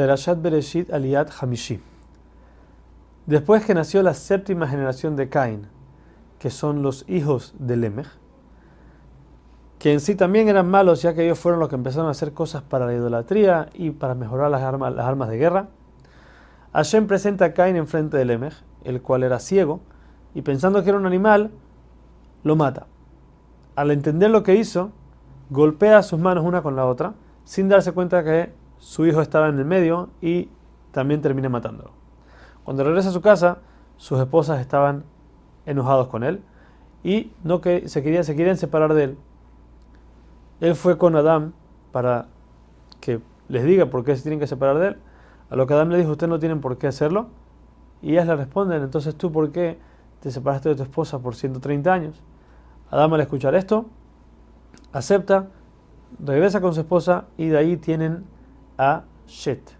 Perashat Bereshit Aliyat Hamishi. Después que nació la séptima generación de Cain, que son los hijos de Lemech, que en sí también eran malos, ya que ellos fueron los que empezaron a hacer cosas para la idolatría y para mejorar las armas, las armas de guerra. Hashem presenta a Cain enfrente de Lemech, el cual era ciego, y pensando que era un animal, lo mata. Al entender lo que hizo, golpea sus manos una con la otra, sin darse cuenta que su hijo estaba en el medio y también termina matándolo. Cuando regresa a su casa, sus esposas estaban enojados con él y no que se querían, se querían separar de él. Él fue con Adán para que les diga por qué se tienen que separar de él. A lo que Adán le dijo, ustedes no tienen por qué hacerlo. Y ellas le responden, entonces tú por qué te separaste de tu esposa por 130 años. Adán al escuchar esto, acepta, regresa con su esposa y de ahí tienen a Shet.